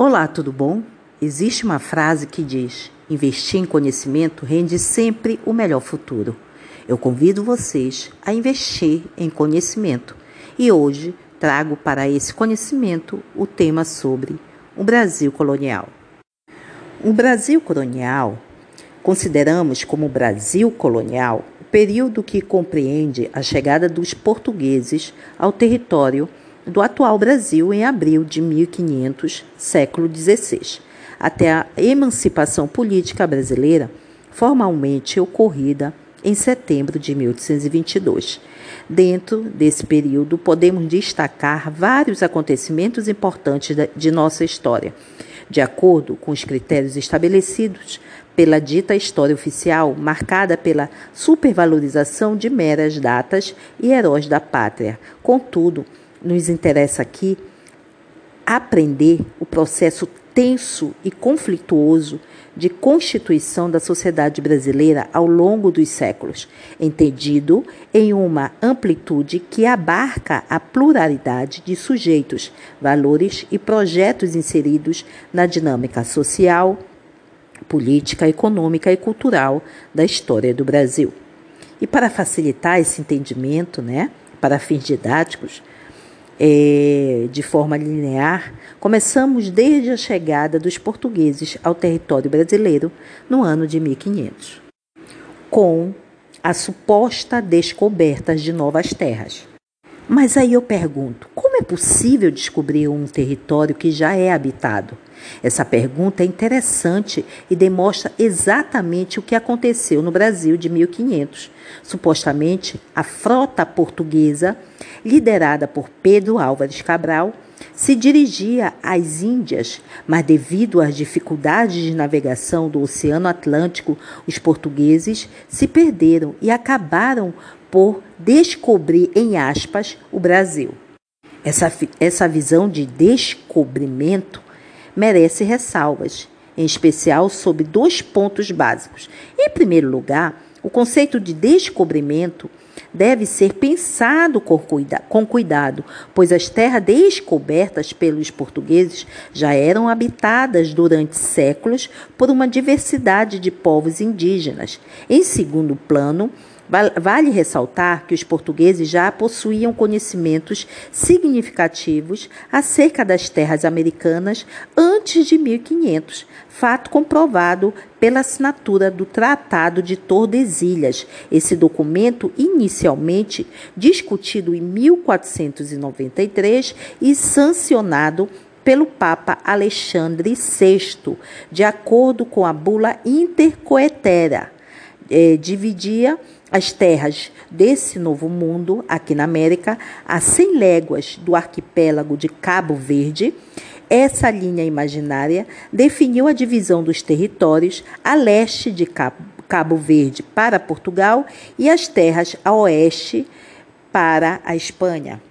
Olá, tudo bom? Existe uma frase que diz: investir em conhecimento rende sempre o melhor futuro. Eu convido vocês a investir em conhecimento e hoje trago para esse conhecimento o tema sobre o Brasil colonial. O Brasil colonial consideramos como Brasil colonial o período que compreende a chegada dos portugueses ao território do atual Brasil em abril de 1500, século XVI, até a emancipação política brasileira formalmente ocorrida em setembro de 1822. Dentro desse período, podemos destacar vários acontecimentos importantes de nossa história, de acordo com os critérios estabelecidos pela dita história oficial, marcada pela supervalorização de meras datas e heróis da pátria. Contudo, nos interessa aqui aprender o processo tenso e conflituoso de constituição da sociedade brasileira ao longo dos séculos, entendido em uma amplitude que abarca a pluralidade de sujeitos, valores e projetos inseridos na dinâmica social, política, econômica e cultural da história do Brasil. E para facilitar esse entendimento, né, para fins didáticos, é, de forma linear, começamos desde a chegada dos portugueses ao território brasileiro no ano de 1500, com a suposta descoberta de novas terras. Mas aí eu pergunto: como é possível descobrir um território que já é habitado? Essa pergunta é interessante e demonstra exatamente o que aconteceu no Brasil de 1500. Supostamente, a frota portuguesa, liderada por Pedro Álvares Cabral, se dirigia às Índias, mas devido às dificuldades de navegação do Oceano Atlântico, os portugueses se perderam e acabaram por descobrir, em aspas, o Brasil. Essa, essa visão de descobrimento merece ressalvas, em especial sobre dois pontos básicos. Em primeiro lugar, o conceito de descobrimento deve ser pensado com, cuida com cuidado, pois as terras descobertas pelos portugueses já eram habitadas durante séculos por uma diversidade de povos indígenas. Em segundo plano, Vale ressaltar que os portugueses já possuíam conhecimentos significativos acerca das terras americanas antes de 1500, fato comprovado pela assinatura do Tratado de Tordesilhas. Esse documento, inicialmente discutido em 1493 e sancionado pelo Papa Alexandre VI, de acordo com a bula intercoetera, eh, dividia as terras desse novo mundo, aqui na América, a 100 léguas do arquipélago de Cabo Verde, essa linha imaginária definiu a divisão dos territórios a leste de Cabo Verde para Portugal e as terras a oeste para a Espanha.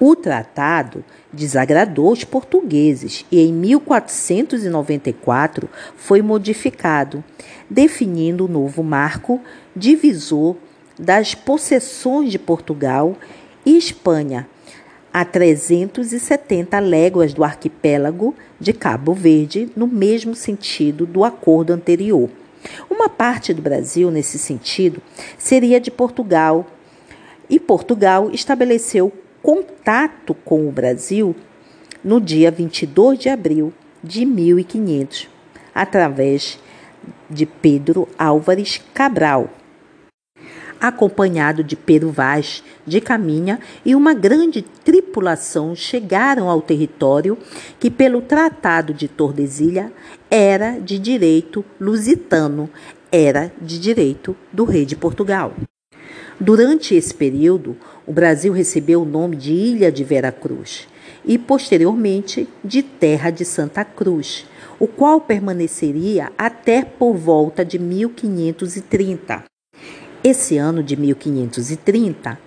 O tratado desagradou os portugueses e em 1494 foi modificado, definindo o novo marco divisor das possessões de Portugal e Espanha, a 370 léguas do arquipélago de Cabo Verde, no mesmo sentido do acordo anterior. Uma parte do Brasil, nesse sentido, seria de Portugal, e Portugal estabeleceu contato com o Brasil no dia 22 de abril de 1500, através de Pedro Álvares Cabral acompanhado de Pedro Vaz de Caminha e uma grande tripulação chegaram ao território que, pelo Tratado de Tordesilha, era de direito lusitano, era de direito do rei de Portugal. Durante esse período, o Brasil recebeu o nome de Ilha de Veracruz e, posteriormente, de Terra de Santa Cruz, o qual permaneceria até por volta de 1530. Esse ano de 1530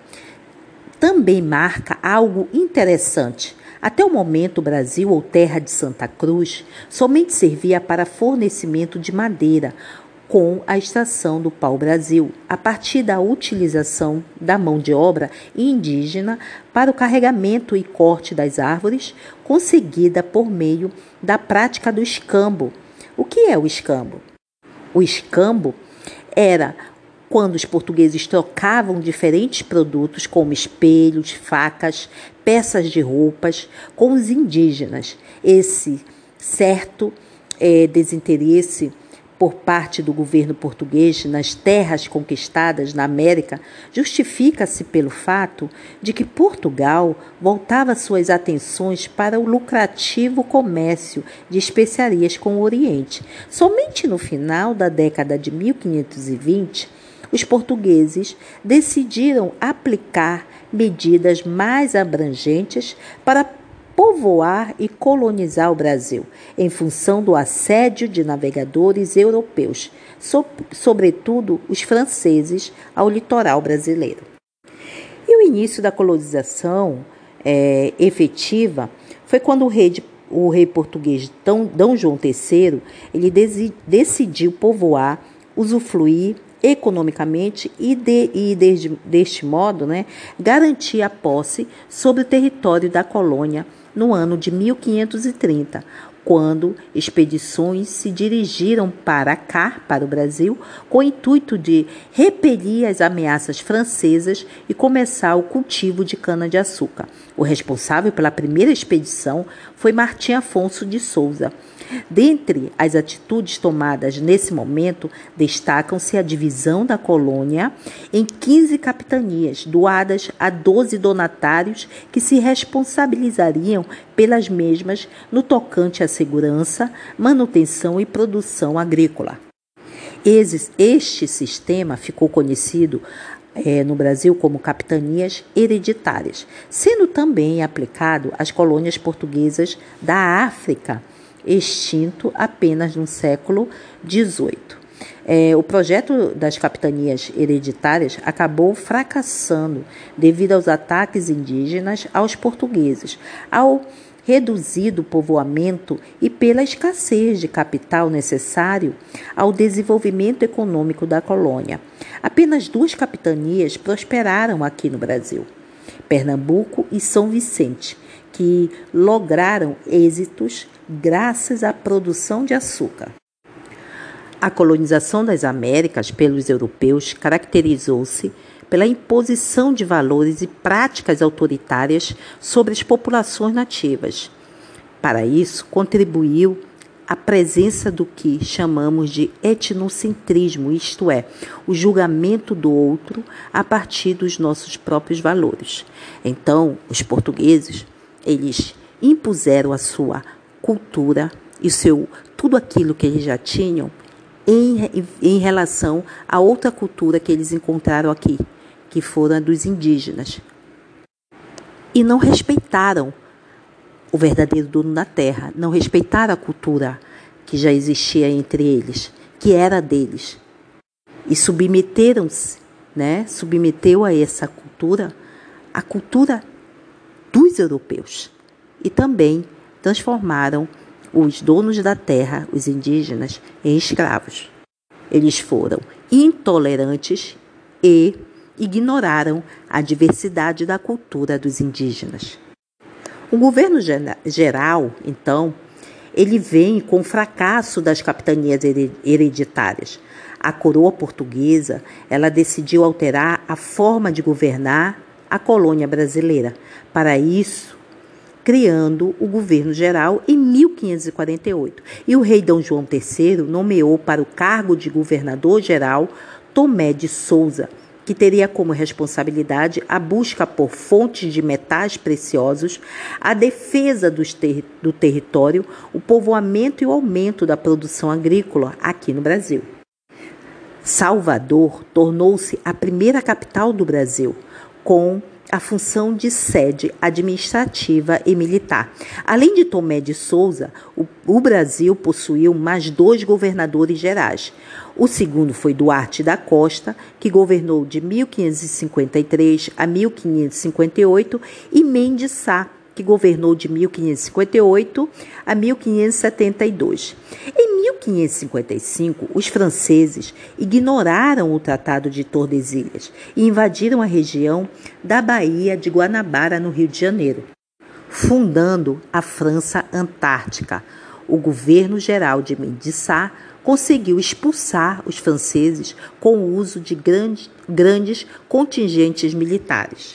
também marca algo interessante. Até o momento, o Brasil, ou Terra de Santa Cruz, somente servia para fornecimento de madeira, com a extração do pau-brasil, a partir da utilização da mão de obra indígena para o carregamento e corte das árvores, conseguida por meio da prática do escambo. O que é o escambo? O escambo era quando os portugueses trocavam diferentes produtos, como espelhos, facas, peças de roupas, com os indígenas. Esse certo é, desinteresse por parte do governo português nas terras conquistadas na América justifica-se pelo fato de que Portugal voltava suas atenções para o lucrativo comércio de especiarias com o Oriente. Somente no final da década de 1520, os portugueses decidiram aplicar medidas mais abrangentes para povoar e colonizar o Brasil, em função do assédio de navegadores europeus, so sobretudo os franceses, ao litoral brasileiro. E o início da colonização é, efetiva foi quando o rei, de, o rei português D. João III ele decidiu povoar, usufruir economicamente e, de, e desde, deste modo né, garantir a posse sobre o território da colônia no ano de 1530, quando expedições se dirigiram para cá, para o Brasil, com o intuito de repelir as ameaças francesas e começar o cultivo de cana-de-açúcar. O responsável pela primeira expedição foi Martim Afonso de Souza Dentre as atitudes tomadas nesse momento, destacam-se a divisão da colônia em 15 capitanias, doadas a 12 donatários que se responsabilizariam pelas mesmas no tocante à segurança, manutenção e produção agrícola. Este sistema ficou conhecido é, no Brasil como capitanias hereditárias, sendo também aplicado às colônias portuguesas da África extinto apenas no século XVIII. É, o projeto das capitanias hereditárias acabou fracassando devido aos ataques indígenas aos portugueses, ao reduzido povoamento e pela escassez de capital necessário ao desenvolvimento econômico da colônia. Apenas duas capitanias prosperaram aqui no Brasil: Pernambuco e São Vicente, que lograram êxitos graças à produção de açúcar. A colonização das Américas pelos europeus caracterizou-se pela imposição de valores e práticas autoritárias sobre as populações nativas. Para isso, contribuiu a presença do que chamamos de etnocentrismo, isto é, o julgamento do outro a partir dos nossos próprios valores. Então, os portugueses eles impuseram a sua cultura e seu tudo aquilo que eles já tinham em, em relação a outra cultura que eles encontraram aqui, que foram a dos indígenas. E não respeitaram o verdadeiro dono da terra, não respeitaram a cultura que já existia entre eles, que era deles. E submeteram-se, né? Submeteu a essa cultura a cultura dos europeus e também transformaram os donos da terra, os indígenas, em escravos. Eles foram intolerantes e ignoraram a diversidade da cultura dos indígenas. O governo geral, então, ele vem com o fracasso das capitanias hereditárias. A coroa portuguesa, ela decidiu alterar a forma de governar a colônia brasileira. Para isso, criando o governo geral em 1548. E o rei Dom João III nomeou para o cargo de governador geral Tomé de Souza, que teria como responsabilidade a busca por fontes de metais preciosos, a defesa ter do território, o povoamento e o aumento da produção agrícola aqui no Brasil. Salvador tornou-se a primeira capital do Brasil, com a função de sede administrativa e militar. Além de Tomé de Souza, o, o, Brasil possuiu mais dois governadores gerais. O segundo foi Duarte da Costa, que governou de 1553 a 1558, e Mendes Sá, que governou de 1558 a 1572. Em 1555, os franceses ignoraram o Tratado de Tordesilhas e invadiram a região da Baía de Guanabara, no Rio de Janeiro, fundando a França Antártica. O governo geral de Médicis conseguiu expulsar os franceses com o uso de grandes, grandes contingentes militares.